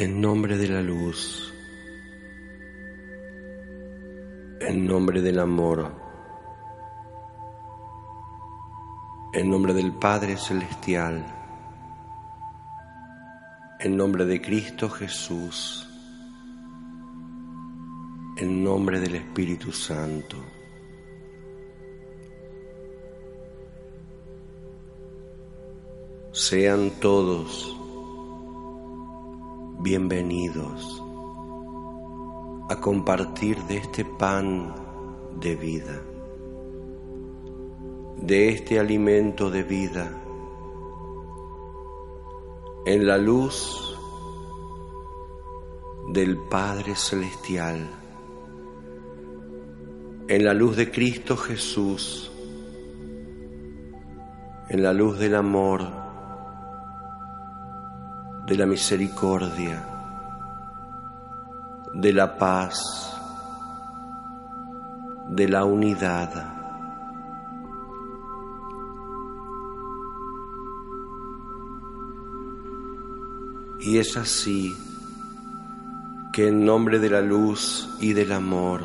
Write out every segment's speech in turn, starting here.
En nombre de la luz, en nombre del amor, en nombre del Padre Celestial, en nombre de Cristo Jesús, en nombre del Espíritu Santo. Sean todos bienvenidos a compartir de este pan de vida, de este alimento de vida, en la luz del Padre Celestial, en la luz de Cristo Jesús, en la luz del amor, de la misericordia, de la paz, de la unidad. Y es así que en nombre de la luz y del amor,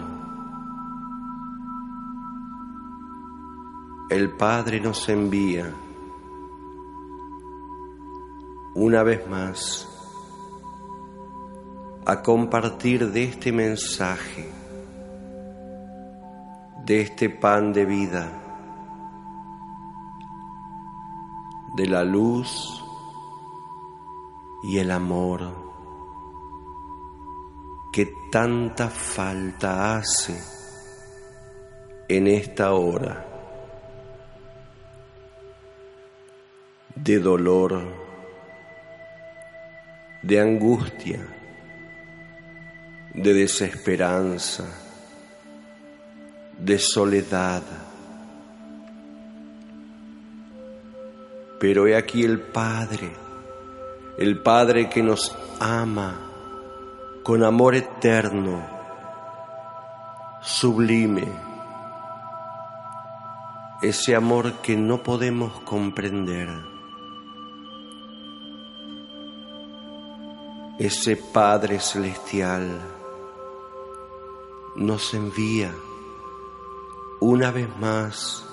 el Padre nos envía una vez más a compartir de este mensaje, de este pan de vida, de la luz y el amor que tanta falta hace en esta hora de dolor de angustia, de desesperanza, de soledad. Pero he aquí el Padre, el Padre que nos ama con amor eterno, sublime, ese amor que no podemos comprender ese Padre Celestial nos envía una vez más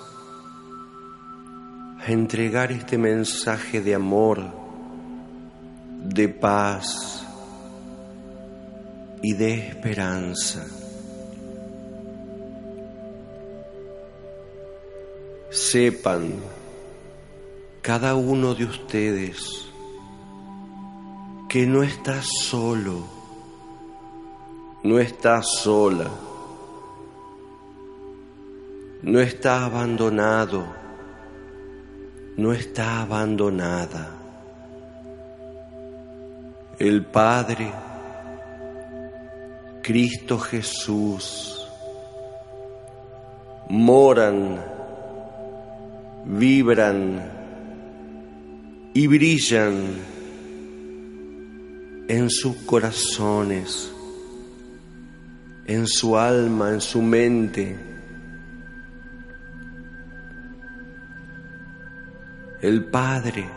a entregar este mensaje de amor, de paz y de esperanza. Sepan cada uno de ustedes que no estás solo, no estás sola, no está abandonado, no está abandonada. El Padre, Cristo Jesús, moran, vibran y brillan en sus corazones, en su alma, en su mente. El Padre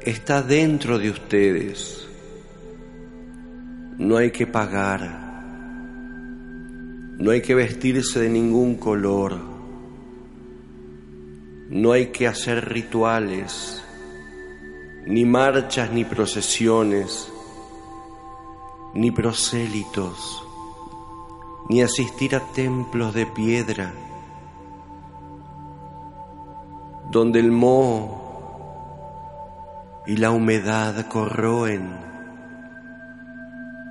está dentro de ustedes. No hay que pagar, no hay que vestirse de ningún color, no hay que hacer rituales ni marchas ni procesiones, ni prosélitos, ni asistir a templos de piedra, donde el moho y la humedad corroen.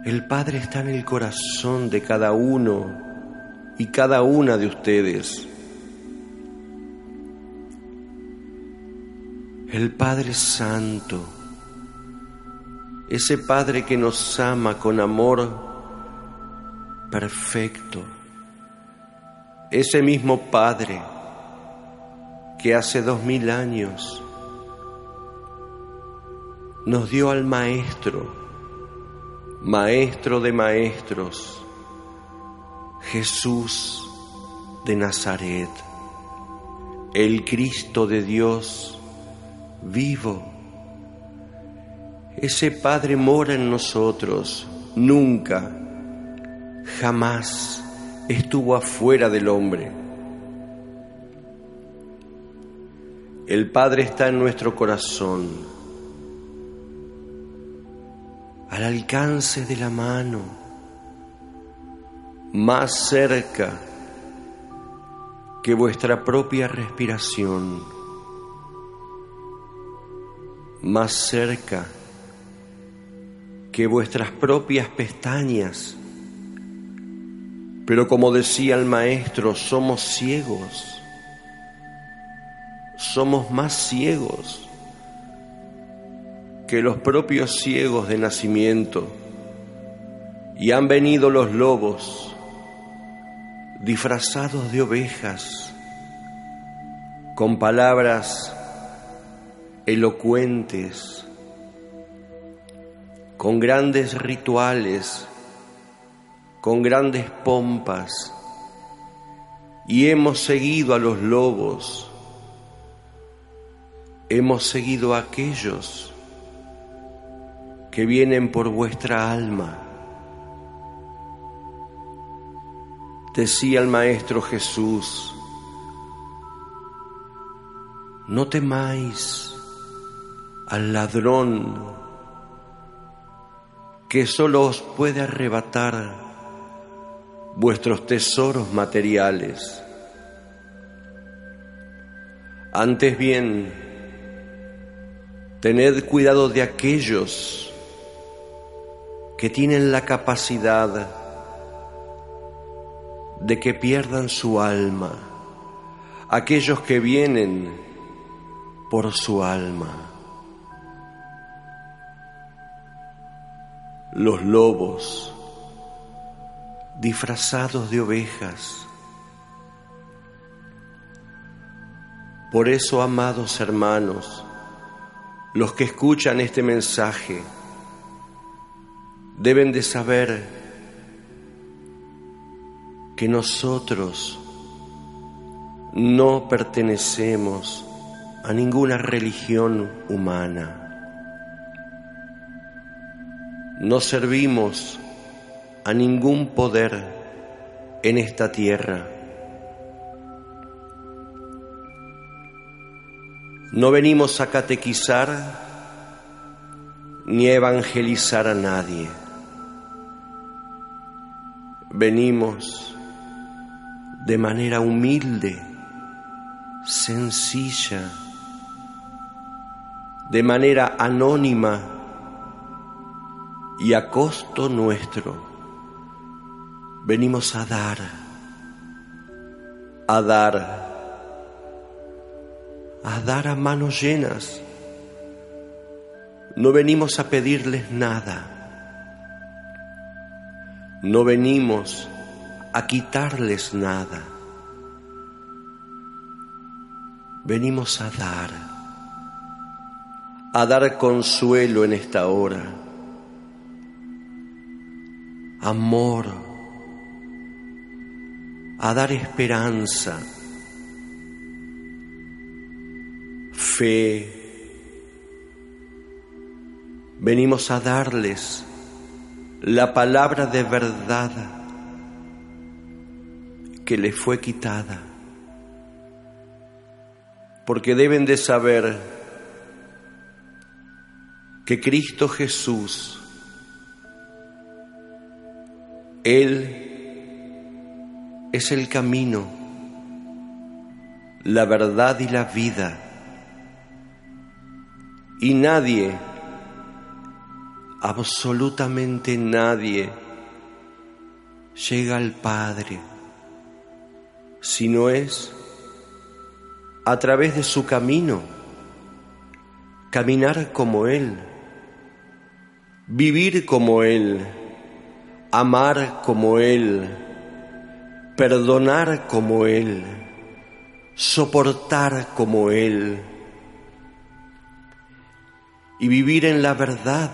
El Padre está en el corazón de cada uno y cada una de ustedes. El Padre Santo, ese Padre que nos ama con amor perfecto, ese mismo Padre que hace dos mil años nos dio al Maestro, Maestro de Maestros, Jesús de Nazaret, el Cristo de Dios, vivo, ese Padre mora en nosotros, nunca, jamás estuvo afuera del hombre. El Padre está en nuestro corazón, al alcance de la mano, más cerca que vuestra propia respiración, más cerca que vuestras propias pestañas. Pero como decía el maestro, somos ciegos, somos más ciegos que los propios ciegos de nacimiento. Y han venido los lobos disfrazados de ovejas, con palabras elocuentes, con grandes rituales, con grandes pompas, y hemos seguido a los lobos, hemos seguido a aquellos que vienen por vuestra alma Decía el Maestro Jesús, no temáis al ladrón que solo os puede arrebatar vuestros tesoros materiales. Antes bien, tened cuidado de aquellos que tienen la capacidad de que pierdan su alma, aquellos que vienen por su alma. Los lobos disfrazados de ovejas. Por eso, amados hermanos, los que escuchan este mensaje deben de saber que nosotros no pertenecemos a ninguna religión humana. No servimos a ningún poder en esta tierra. No venimos a catequizar ni a evangelizar a nadie. Venimos de manera humilde, sencilla, de manera anónima y a costo nuestro. Venimos a dar, a dar, a dar a manos llenas. No venimos a pedirles nada. No venimos a quitarles nada. Venimos a dar, a dar consuelo en esta hora, amor, a dar esperanza, fe. Venimos a darles la palabra de verdad que le fue quitada. Porque deben de saber que Cristo Jesús, Él es el camino, la verdad y la vida. Y nadie, absolutamente nadie, llega al Padre sino es a través de su camino, caminar como Él, vivir como Él, amar como Él, perdonar como Él, soportar como Él y vivir en la verdad,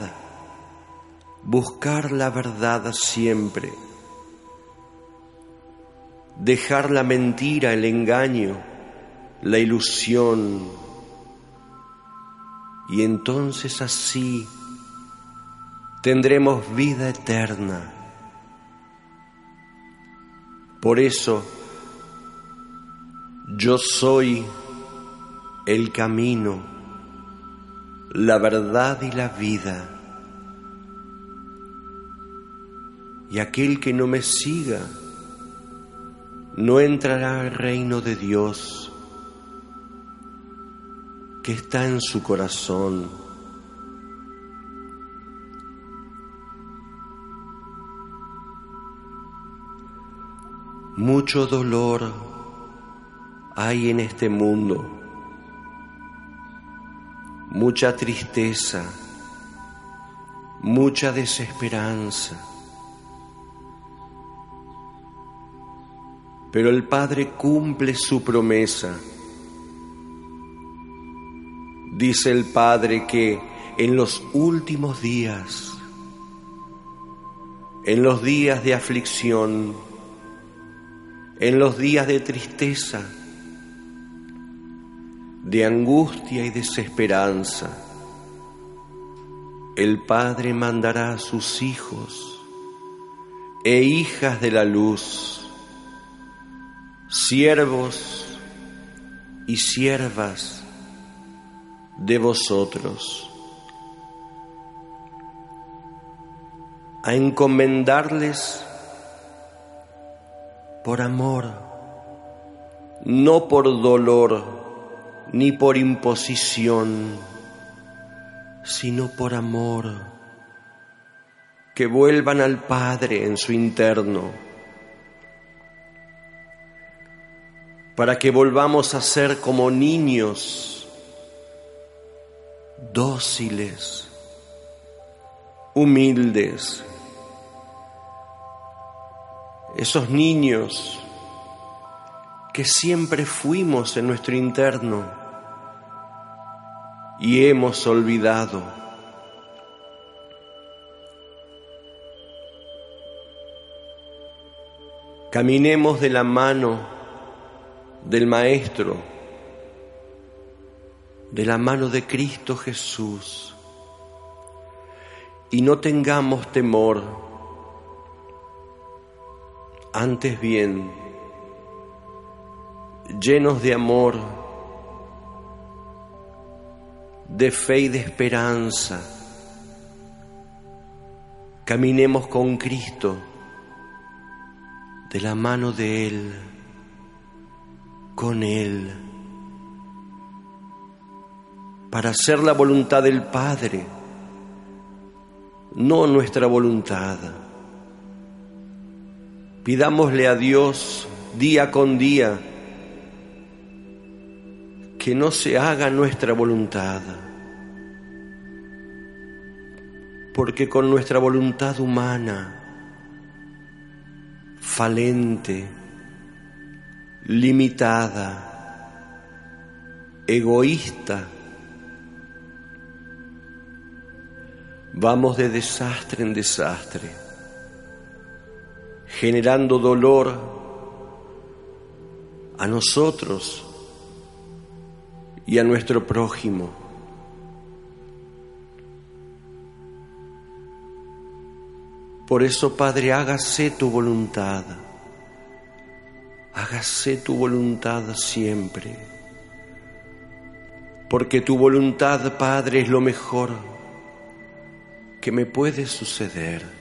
buscar la verdad siempre dejar la mentira, el engaño, la ilusión. Y entonces así tendremos vida eterna. Por eso, yo soy el camino, la verdad y la vida. Y aquel que no me siga no entrará al reino de Dios que está en su corazón. Mucho dolor hay en este mundo, mucha tristeza, mucha desesperanza. Pero el Padre cumple su promesa. Dice el Padre que en los últimos días, en los días de aflicción, en los días de tristeza, de angustia y desesperanza, el Padre mandará a sus hijos e hijas de la luz, siervos y siervas de vosotros, a encomendarles por amor, no por dolor ni por imposición, sino por amor, que vuelvan al Padre en su interno, para que volvamos a ser como niños dóciles, humildes, esos niños que siempre fuimos en nuestro interno y hemos olvidado. Caminemos de la mano del Maestro, de la mano de Cristo Jesús, y no tengamos temor antes bien, llenos de amor, de fe y de esperanza, caminemos con Cristo de la mano de Él, con Él, para hacer la voluntad del Padre, no nuestra voluntad. Pidámosle a Dios día con día que no se haga nuestra voluntad, porque con nuestra voluntad humana, falente, limitada, egoísta, vamos de desastre en desastre generando dolor a nosotros y a nuestro prójimo. Por eso, Padre, hágase tu voluntad, hágase tu voluntad siempre, porque tu voluntad, Padre, es lo mejor que me puede suceder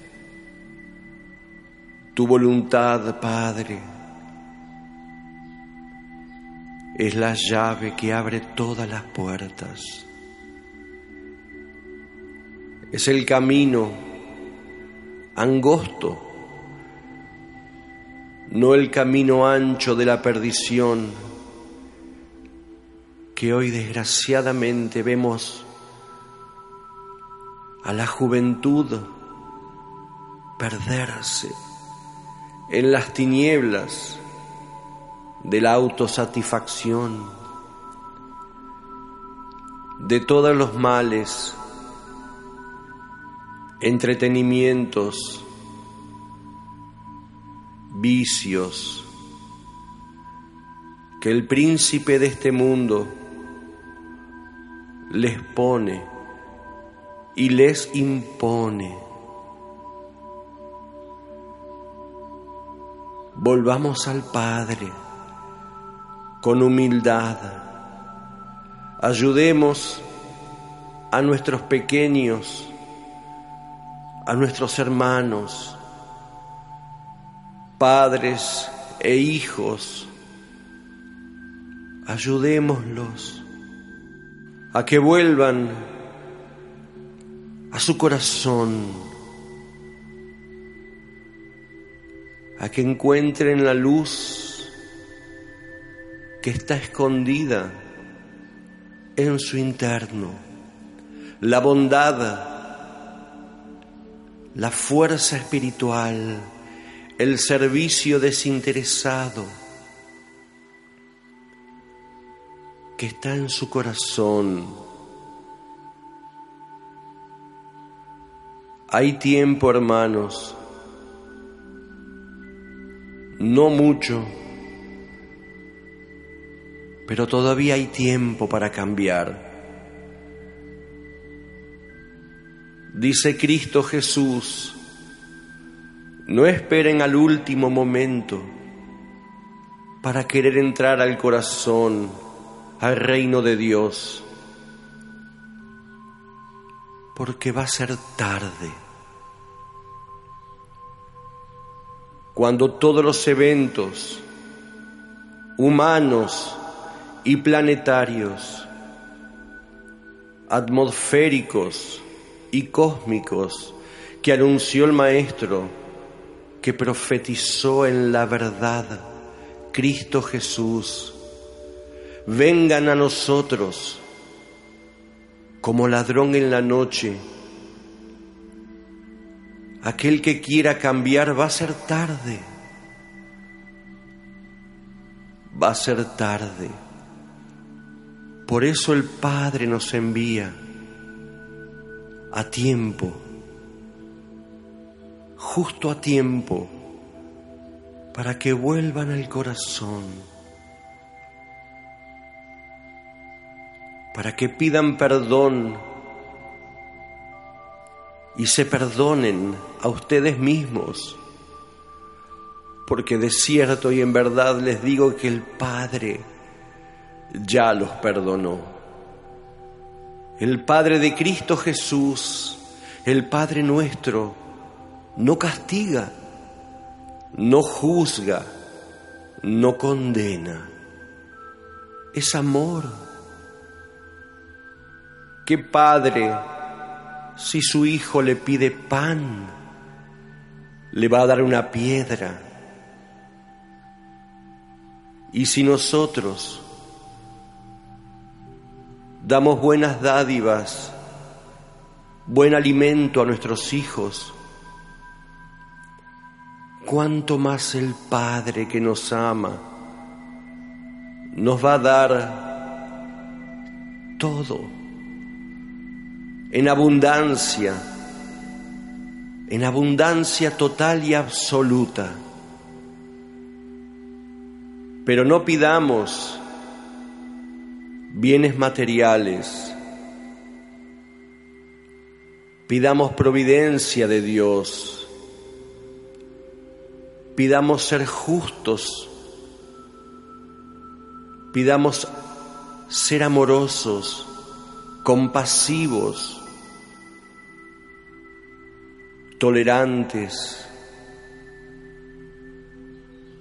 tu voluntad, Padre, es la llave que abre todas las puertas. Es el camino angosto, no el camino ancho de la perdición que hoy desgraciadamente vemos a la juventud perderse en las tinieblas de la autosatisfacción, de todos los males, entretenimientos, vicios, que el príncipe de este mundo les pone y les impone volvamos al Padre con humildad. Ayudemos a nuestros pequeños, a nuestros hermanos, padres e hijos. Ayudémoslos a que vuelvan a su corazón, a que encuentren la luz que está escondida en su interno, la bondad, la fuerza espiritual, el servicio desinteresado que está en su corazón. Hay tiempo, hermanos, no mucho, pero todavía hay tiempo para cambiar. Dice Cristo Jesús, no esperen al último momento para querer entrar al corazón al reino de Dios, porque va a ser tarde. Cuando todos los eventos humanos y planetarios, atmosféricos y cósmicos que anunció el Maestro, que profetizó en la verdad, Cristo Jesús, vengan a nosotros como ladrón en la noche. Aquel que quiera cambiar va a ser tarde. Va a ser tarde. Por eso el Padre nos envía a tiempo, justo a tiempo, para que vuelvan al corazón para que pidan perdón y se perdonen a ustedes mismos, porque de cierto y en verdad les digo que el Padre ya los perdonó. El Padre de Cristo Jesús, el Padre nuestro, no castiga, no juzga, no condena. Es amor ¿Qué padre, si su hijo le pide pan, le va a dar una piedra? Y si nosotros damos buenas dádivas, buen alimento a nuestros hijos, cuánto más el Padre que nos ama nos va a dar todo en abundancia, en abundancia total y absoluta. Pero no pidamos bienes materiales, pidamos providencia de Dios, pidamos ser justos, pidamos ser amorosos, compasivos, tolerantes,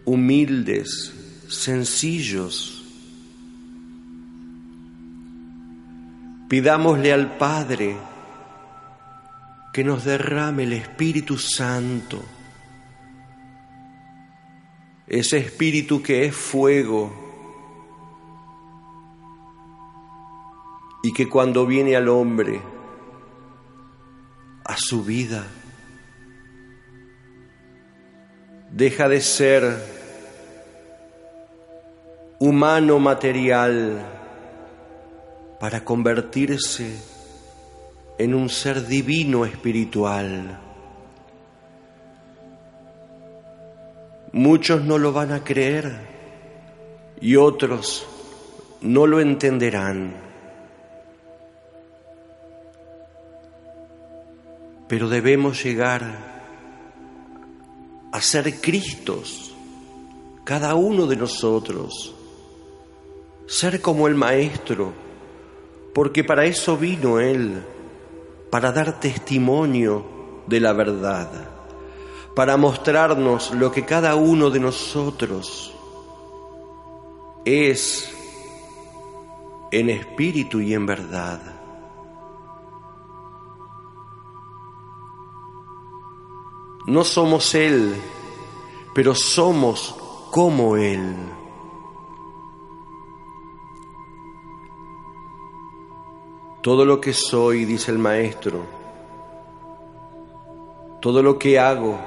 humildes, sencillos. Pidámosle al Padre que nos derrame el Espíritu Santo, ese Espíritu que es fuego y que cuando viene al hombre, a su vida, deja de ser humano material para convertirse en un ser divino espiritual. Muchos no lo van a creer y otros no lo entenderán. Pero debemos llegar a ser Cristos cada uno de nosotros, ser como el Maestro, porque para eso vino Él, para dar testimonio de la verdad, para mostrarnos lo que cada uno de nosotros es en espíritu y en verdad. No somos Él, pero somos como Él. Todo lo que soy, dice el Maestro, todo lo que hago,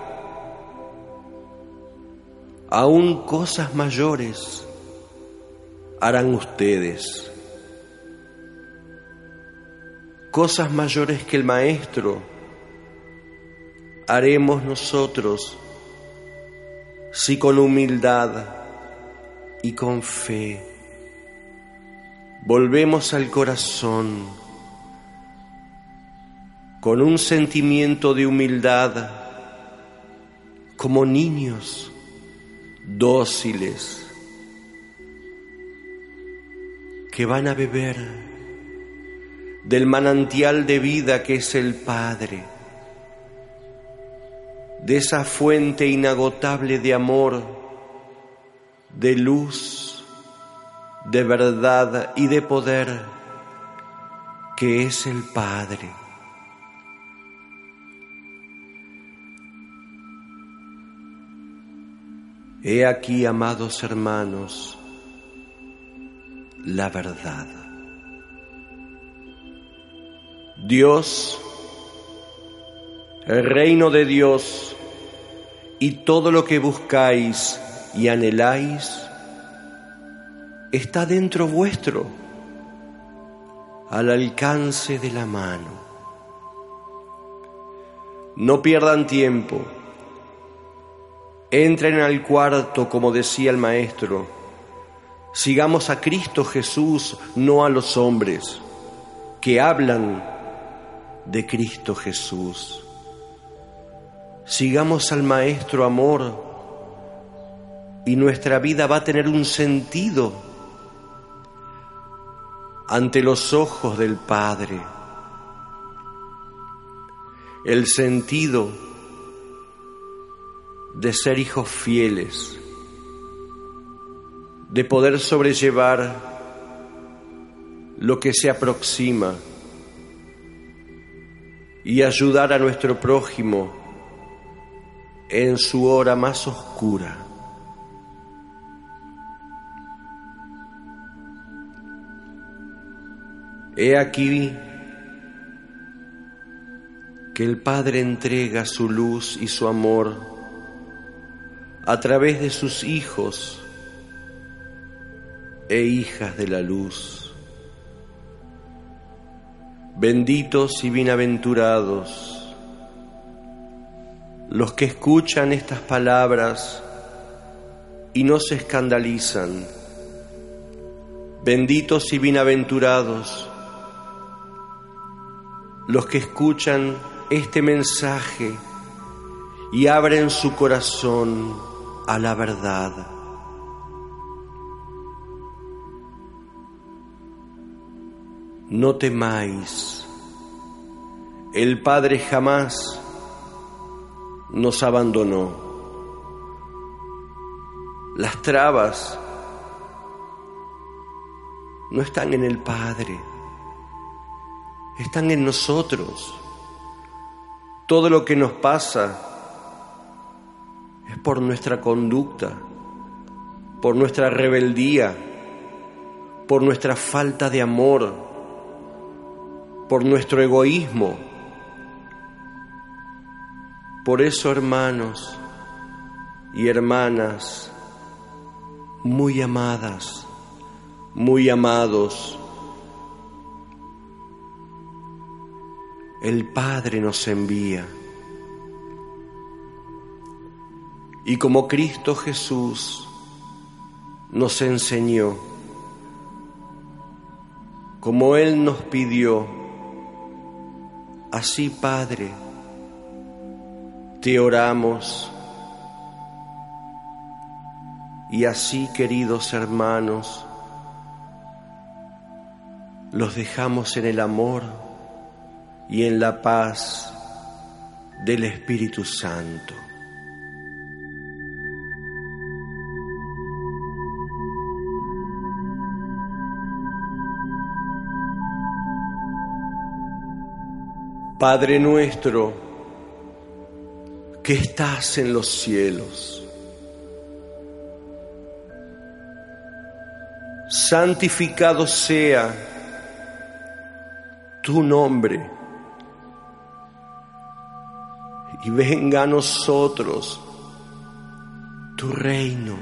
aún cosas mayores, harán ustedes. Cosas mayores que el Maestro haremos nosotros si con humildad y con fe. Volvemos al corazón con un sentimiento de humildad como niños dóciles que van a beber del manantial de vida que es el Padre de esa fuente inagotable de amor, de luz, de verdad y de poder que es el Padre. He aquí, amados hermanos, la verdad. Dios el reino de Dios y todo lo que buscáis y anheláis está dentro vuestro, al alcance de la mano. No pierdan tiempo. Entren al cuarto, como decía el Maestro. Sigamos a Cristo Jesús, no a los hombres, que hablan de Cristo Jesús. Sigamos al Maestro Amor y nuestra vida va a tener un sentido ante los ojos del Padre. El sentido de ser hijos fieles, de poder sobrellevar lo que se aproxima y ayudar a nuestro prójimo en su hora más oscura. He aquí que el Padre entrega su luz y su amor a través de sus hijos e hijas de la luz. Benditos y bienaventurados los que escuchan estas palabras y no se escandalizan, benditos y bienaventurados, los que escuchan este mensaje y abren su corazón a la verdad. No temáis, el Padre jamás nos abandonó. Las trabas no están en el Padre, están en nosotros. Todo lo que nos pasa es por nuestra conducta, por nuestra rebeldía, por nuestra falta de amor, por nuestro egoísmo por eso, hermanos y hermanas, muy amadas, muy amados, el Padre nos envía. Y como Cristo Jesús nos enseñó, como Él nos pidió, así Padre, te oramos. Y así, queridos hermanos, los dejamos en el amor y en la paz del Espíritu Santo. Padre nuestro, que estás en los cielos, santificado sea tu nombre. Y venga a nosotros tu reino.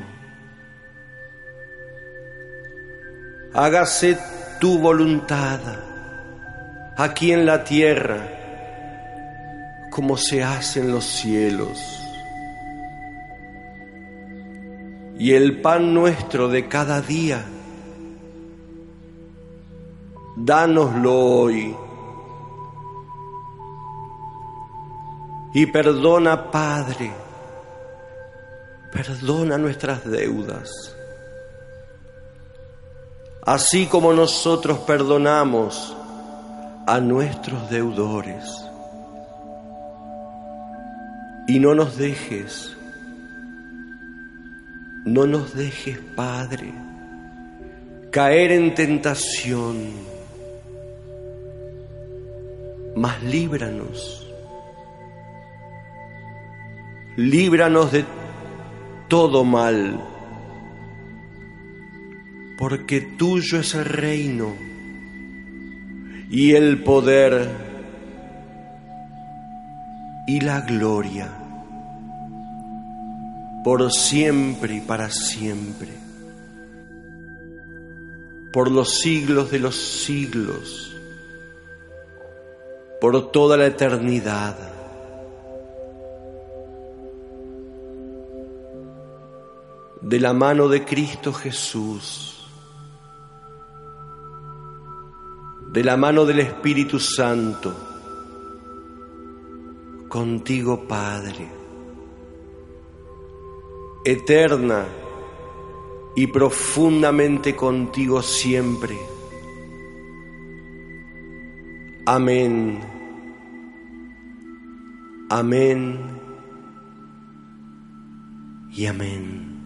Hágase tu voluntad aquí en la tierra como se hace en los cielos. Y el pan nuestro de cada día, dánoslo hoy. Y perdona, Padre, perdona nuestras deudas, así como nosotros perdonamos a nuestros deudores y no nos dejes, no nos dejes, Padre, caer en tentación, mas líbranos, líbranos de todo mal, porque tuyo es el reino y el poder y la gloria por siempre y para siempre, por los siglos de los siglos, por toda la eternidad. De la mano de Cristo Jesús, de la mano del Espíritu Santo, contigo Padre eterna y profundamente contigo siempre. Amén. Amén. Y amén.